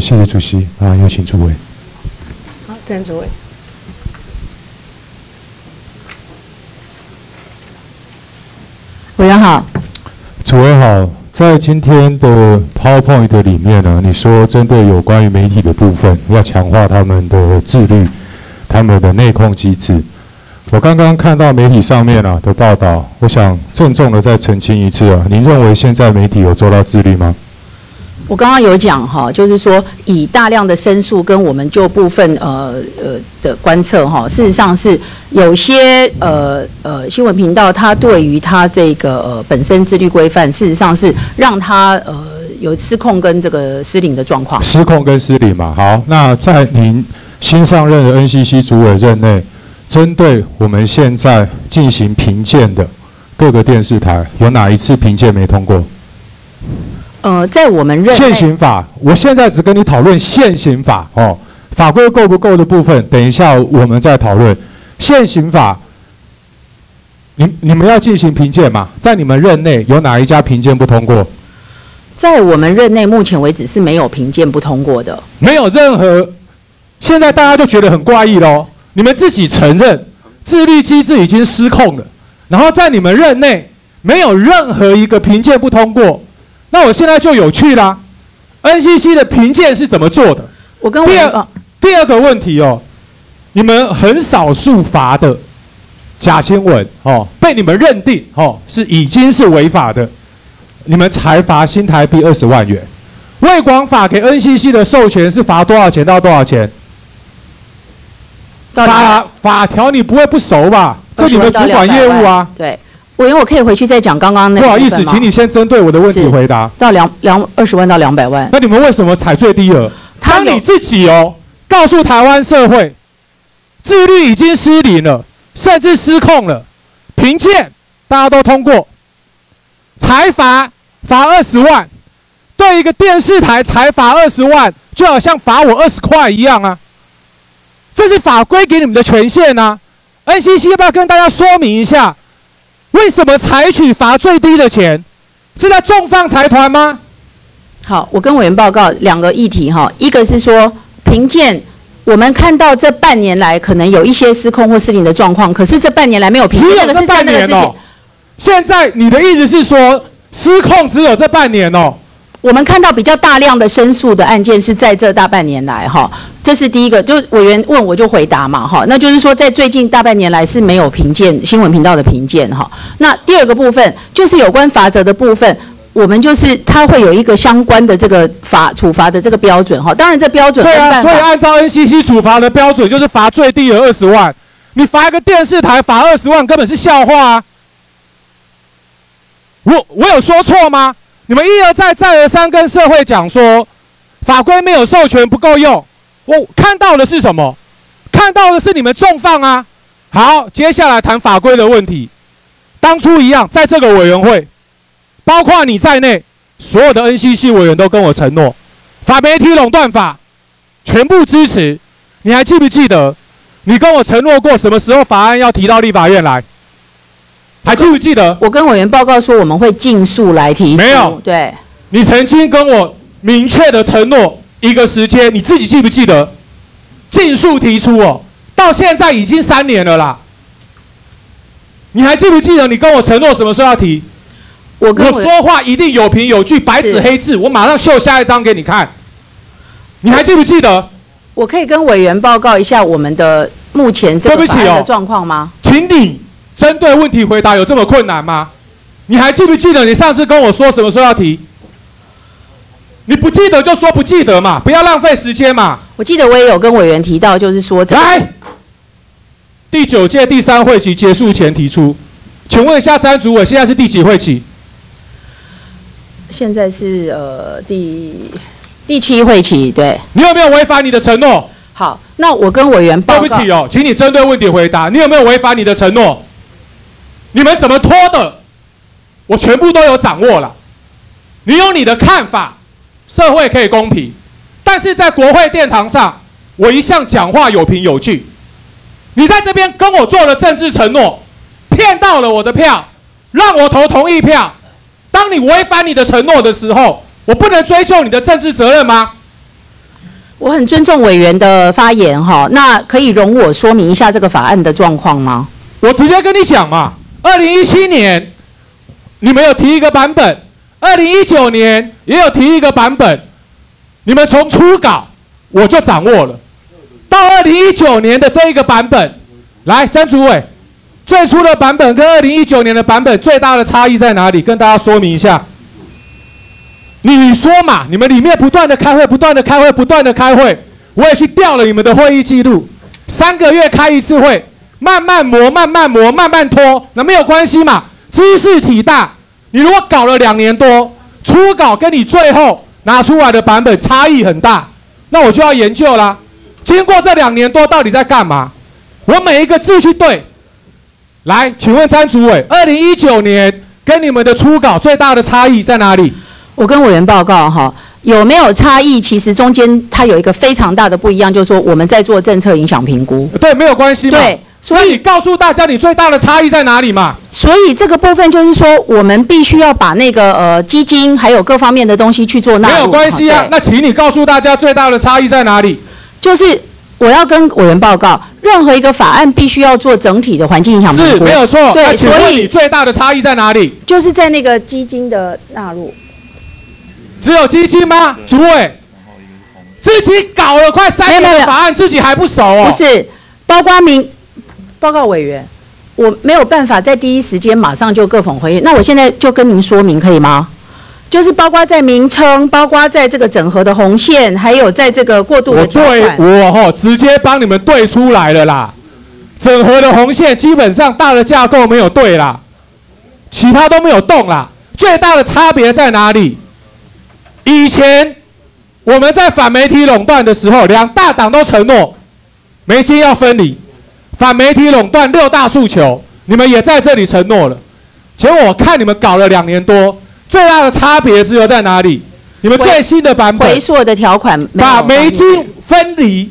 谢谢主席啊，有请诸位。好，郑主委。委员好，主委好。在今天的 PowerPoint 里面呢，你说针对有关于媒体的部分，要强化他们的自律，他们的内控机制。我刚刚看到媒体上面啊的报道，我想郑重的再澄清一次啊，您认为现在媒体有做到自律吗？我刚刚有讲哈，就是说以大量的申诉跟我们就部分呃呃的观测哈，事实上是有些呃呃新闻频道，它对于它这个呃本身自律规范，事实上是让它呃有失控跟这个失灵的状况。失控跟失灵嘛，好，那在您新上任的 NCC 主委任内，针对我们现在进行评鉴的各个电视台，有哪一次评鉴没通过？呃，在我们认现行法，我现在只跟你讨论现行法哦，法规够不够的部分，等一下我们再讨论。现行法，你你们要进行评鉴嘛？在你们任内有哪一家评鉴不通过？在我们任内，目前为止是没有评鉴不通过的，没有任何。现在大家就觉得很怪异喽，你们自己承认自律机制已经失控了，然后在你们任内没有任何一个评鉴不通过。那我现在就有趣啦，NCC 的评鉴是怎么做的？我跟我第二第二个问题哦，你们很少数罚的假新闻哦，被你们认定哦是已经是违法的，你们才罚新台币二十万元。卫广法给 NCC 的授权是罚多少钱到多少钱？法法条你不会不熟吧？这你们主管业务啊。对。委员，我可以回去再讲刚刚那个。不好意思，请你先针对我的问题回答。到两两二十万到两百万。那你们为什么采最低额？当你自己哦，告诉台湾社会，自律已经失灵了，甚至失控了，评鉴大家都通过，财罚罚二十万，对一个电视台财罚二十万，就好像罚我二十块一样啊！这是法规给你们的权限呐、啊。NCC 要不要跟大家说明一下？为什么采取罚最低的钱？是在重放财团吗？好，我跟委员报告两个议题哈，一个是说评鉴，我们看到这半年来可能有一些失控或失灵的状况，可是这半年来没有评鉴，只有这半年哦。现在你的意思是说失控只有这半年哦？我们看到比较大量的申诉的案件是在这大半年来哈，这是第一个，就委员问我就回答嘛哈，那就是说在最近大半年来是没有评鉴新闻频道的评鉴哈。那第二个部分就是有关罚则的部分，我们就是它会有一个相关的这个罚处罚的这个标准哈。当然这标准对啊，所以按照 NCC 处罚的标准就是罚最低有二十万，你罚一个电视台罚二十万根本是笑话啊！我我有说错吗？你们一而再、再而三跟社会讲说，法规没有授权不够用。我看到的是什么？看到的是你们重放啊！好，接下来谈法规的问题。当初一样，在这个委员会，包括你在内，所有的 NCC 委员都跟我承诺，反媒体垄断法全部支持。你还记不记得？你跟我承诺过什么时候法案要提到立法院来？还记不记得？我跟委员报告说，我们会尽速来提。没有，对。你曾经跟我明确的承诺一个时间，你自己记不记得？尽速提出哦，到现在已经三年了啦。你还记不记得你跟我承诺什么时候要提？我跟我说话一定有凭有据，白纸黑字，我马上秀下一张给你看。你还记不记得？我可以跟委员报告一下我们的目前这个法案的状况吗？请你。针对问题回答有这么困难吗？你还记不记得你上次跟我说什么时候要提？你不记得就说不记得嘛，不要浪费时间嘛。我记得我也有跟委员提到，就是说在第九届第三会期结束前提出。请问一下詹主委，现在是第几会期？现在是呃第第七会期，对。你有没有违反你的承诺？好，那我跟委员报告。对不起哦，请你针对问题回答，你有没有违反你的承诺？你们怎么拖的？我全部都有掌握了。你有你的看法，社会可以公平，但是在国会殿堂上，我一向讲话有凭有据。你在这边跟我做了政治承诺，骗到了我的票，让我投同意票。当你违反你的承诺的时候，我不能追究你的政治责任吗？我很尊重委员的发言哈，那可以容我说明一下这个法案的状况吗？我直接跟你讲嘛，二零一七年你们有提一个版本，二零一九年也有提一个版本，你们从初稿我就掌握了，到二零一九年的这一个版本，来，詹主委，最初的版本跟二零一九年的版本最大的差异在哪里？跟大家说明一下。你说嘛？你们里面不断的开会，不断的开会，不断的开会，我也去调了你们的会议记录，三个月开一次会，慢慢磨，慢慢磨，慢慢拖，那没有关系嘛？兹事体大，你如果搞了两年多，初稿跟你最后拿出来的版本差异很大，那我就要研究啦。经过这两年多，到底在干嘛？我每一个字去对。来，请问詹主委，二零一九年跟你们的初稿最大的差异在哪里？我跟委员报告哈，有没有差异？其实中间它有一个非常大的不一样，就是说我们在做政策影响评估。对，没有关系嘛。对，所以你告诉大家你最大的差异在哪里嘛？所以这个部分就是说，我们必须要把那个呃基金还有各方面的东西去做纳入。没有关系啊，那请你告诉大家最大的差异在哪里？就是我要跟委员报告，任何一个法案必须要做整体的环境影响。是，没有错。对，所以最大的差异在哪里？就是在那个基金的纳入。只有基金吗？主委，自己搞了快三年的法案，自己还不熟哦。不是，包括民报告委员，我没有办法在第一时间马上就各种回应。那我现在就跟您说明可以吗？就是包括在名称，包括在这个整合的红线，还有在这个过渡的条款。我对，我哈直接帮你们对出来了啦。整合的红线基本上大的架构没有对啦，其他都没有动啦。最大的差别在哪里？以前我们在反媒体垄断的时候，两大党都承诺媒介要分离，反媒体垄断六大诉求，你们也在这里承诺了。结果我看你们搞了两年多，最大的差别只有在哪里？你们最新的版本回溯的条款把媒金分离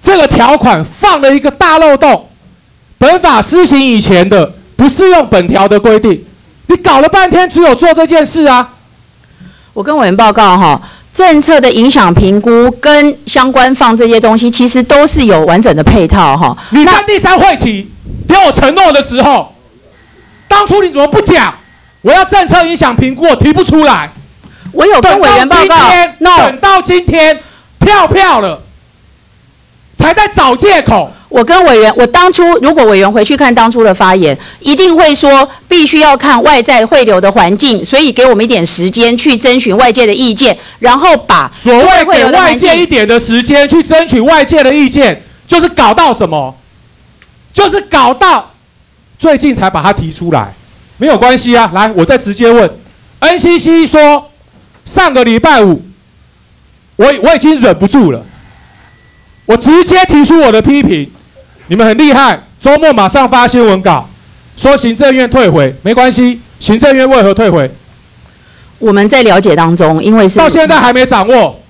这个条款放了一个大漏洞，本法施行以前的不适用本条的规定。你搞了半天，只有做这件事啊。我跟委员报告哈，政策的影响评估跟相关放这些东西，其实都是有完整的配套哈。你在第三会期给我承诺的时候，当初你怎么不讲？我要政策影响评估，我提不出来。我有跟委员报告，等到今天跳票了，才在找借口。我跟委员，我当初如果委员回去看当初的发言，一定会说必须要看外在汇流的环境，所以给我们一点时间去征询外界的意见，然后把所谓给外界一点的时间去争取外界的意见，就是搞到什么？就是搞到最近才把它提出来，没有关系啊。来，我再直接问，NCC 说上个礼拜五，我我已经忍不住了。我直接提出我的批评，你们很厉害，周末马上发新闻稿，说行政院退回，没关系，行政院为何退回？我们在了解当中，因为是到现在还没掌握，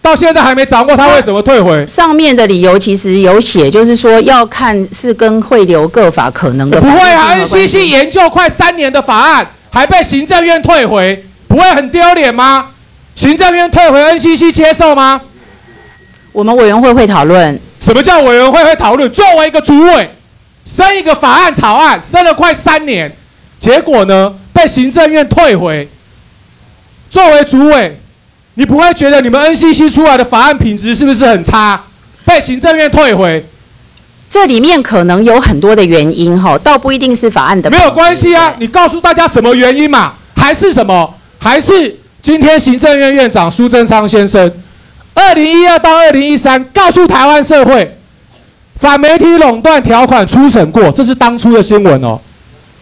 到现在还没掌握他为什么退回？上面的理由其实有写，就是说要看是跟汇流各法可能的。不会啊，NCC 研究快三年的法案，还被行政院退回，不会很丢脸吗？行政院退回，NCC 接受吗？我们委员会会讨论。什么叫委员会会讨论？作为一个主委，审一个法案草案，审了快三年，结果呢，被行政院退回。作为主委，你不会觉得你们 NCC 出来的法案品质是不是很差？被行政院退回，这里面可能有很多的原因哈，倒不一定是法案的。没有关系啊，你告诉大家什么原因嘛？还是什么？还是今天行政院院长苏贞昌先生？二零一二到二零一三，告诉台湾社会，反媒体垄断条款初审过，这是当初的新闻哦。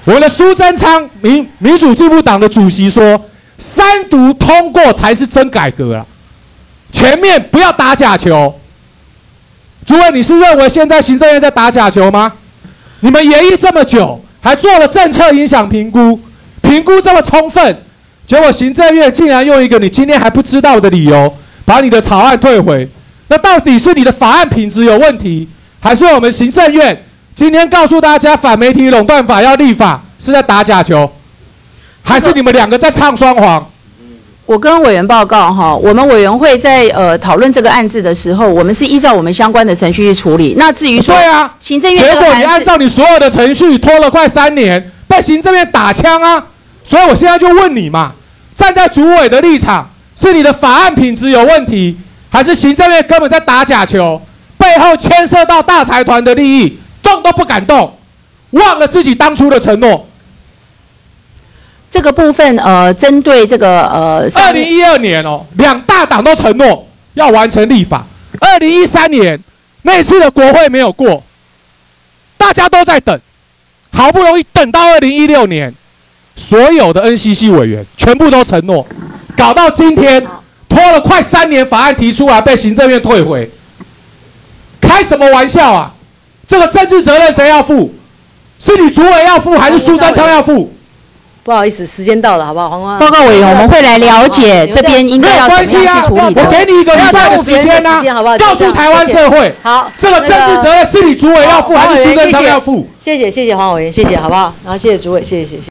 我的苏贞昌民民主进步党的主席说，三读通过才是真改革啊，前面不要打假球。诸位，你是认为现在行政院在打假球吗？你们研议这么久，还做了政策影响评估，评估这么充分，结果行政院竟然用一个你今天还不知道的理由。把你的草案退回，那到底是你的法案品质有问题，还是我们行政院今天告诉大家反媒体垄断法要立法是在打假球，还是你们两个在唱双簧？我跟委员报告哈，我们委员会在呃讨论这个案子的时候，我们是依照我们相关的程序去处理。那至于说，对啊，行政院结果你按照你所有的程序拖了快三年，被行政院打枪啊！所以我现在就问你嘛，站在主委的立场，是你的法案品质有问题，还是行政院根本在打假球，背后牵涉到大财团的利益，动都不敢动，忘了自己当初的承诺？这个部分，呃，针对这个，呃，二零一二年哦，两大党都承诺要完成立法。二零一三年那次的国会没有过，大家都在等，好不容易等到二零一六年，所有的 NCC 委员全部都承诺，搞到今天拖了快三年，法案提出来被行政院退回，开什么玩笑啊？这个政治责任谁要负？是你主委要负，还是苏贞昌要负？不好意思，时间到了，好不好？黄光报告委员，我们会来了解这边应该要怎么样去处理的。我给你一个礼拜的时间啊，告诉台湾社会，好，这个政治责任是你主委要负，还是苏贞昌要负？谢谢谢谢黄委员，谢谢，好不好？然后谢谢主委，谢谢谢谢。